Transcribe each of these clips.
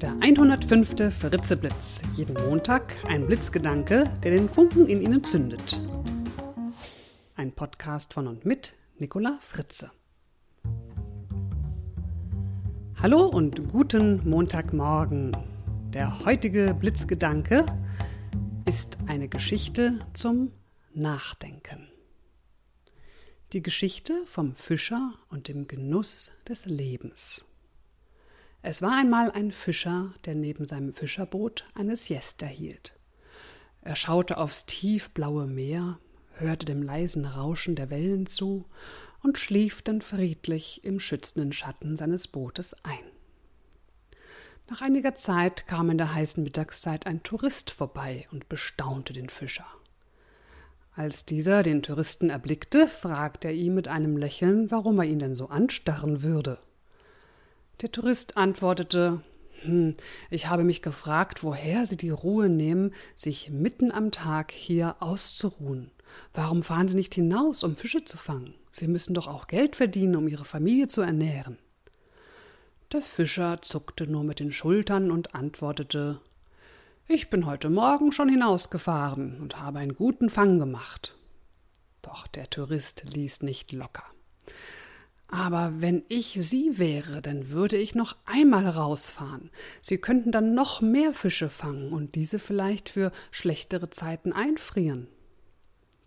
Der 105. Fritzeblitz. Jeden Montag ein Blitzgedanke, der den Funken in Ihnen zündet. Ein Podcast von und mit Nicola Fritze. Hallo und guten Montagmorgen. Der heutige Blitzgedanke ist eine Geschichte zum Nachdenken. Die Geschichte vom Fischer und dem Genuss des Lebens. Es war einmal ein Fischer, der neben seinem Fischerboot eine Siesta hielt. Er schaute aufs tiefblaue Meer, hörte dem leisen Rauschen der Wellen zu und schlief dann friedlich im schützenden Schatten seines Bootes ein. Nach einiger Zeit kam in der heißen Mittagszeit ein Tourist vorbei und bestaunte den Fischer. Als dieser den Touristen erblickte, fragte er ihn mit einem Lächeln, warum er ihn denn so anstarren würde. Der Tourist antwortete hm, ich habe mich gefragt, woher Sie die Ruhe nehmen, sich mitten am Tag hier auszuruhen. Warum fahren Sie nicht hinaus, um Fische zu fangen? Sie müssen doch auch Geld verdienen, um Ihre Familie zu ernähren. Der Fischer zuckte nur mit den Schultern und antwortete ich bin heute Morgen schon hinausgefahren und habe einen guten Fang gemacht. Doch der Tourist ließ nicht locker. Aber wenn ich Sie wäre, dann würde ich noch einmal rausfahren. Sie könnten dann noch mehr Fische fangen und diese vielleicht für schlechtere Zeiten einfrieren.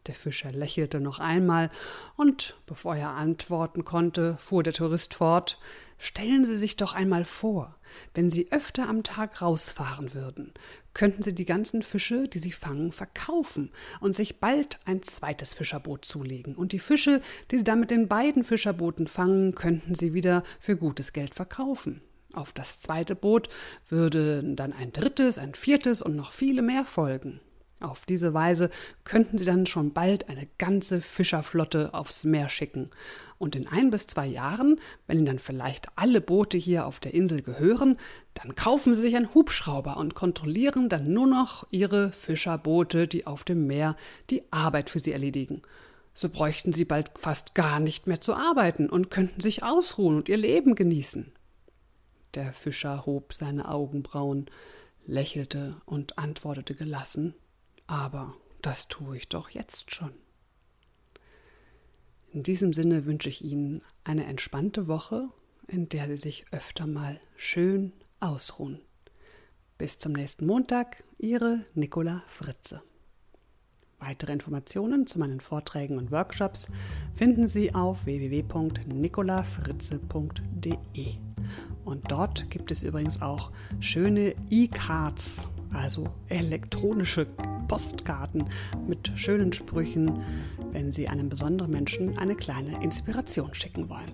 Der Fischer lächelte noch einmal, und bevor er antworten konnte, fuhr der Tourist fort Stellen Sie sich doch einmal vor, wenn Sie öfter am Tag rausfahren würden, könnten Sie die ganzen Fische, die Sie fangen, verkaufen und sich bald ein zweites Fischerboot zulegen. Und die Fische, die Sie dann mit den beiden Fischerbooten fangen, könnten Sie wieder für gutes Geld verkaufen. Auf das zweite Boot würden dann ein drittes, ein viertes und noch viele mehr folgen. Auf diese Weise könnten sie dann schon bald eine ganze Fischerflotte aufs Meer schicken. Und in ein bis zwei Jahren, wenn ihnen dann vielleicht alle Boote hier auf der Insel gehören, dann kaufen sie sich einen Hubschrauber und kontrollieren dann nur noch ihre Fischerboote, die auf dem Meer die Arbeit für sie erledigen. So bräuchten sie bald fast gar nicht mehr zu arbeiten und könnten sich ausruhen und ihr Leben genießen. Der Fischer hob seine Augenbrauen, lächelte und antwortete gelassen aber das tue ich doch jetzt schon. In diesem Sinne wünsche ich Ihnen eine entspannte Woche, in der Sie sich öfter mal schön ausruhen. Bis zum nächsten Montag, Ihre Nicola Fritze. Weitere Informationen zu meinen Vorträgen und Workshops finden Sie auf www.nicolafritze.de. Und dort gibt es übrigens auch schöne E-Cards, also elektronische Postkarten mit schönen Sprüchen, wenn Sie einem besonderen Menschen eine kleine Inspiration schicken wollen.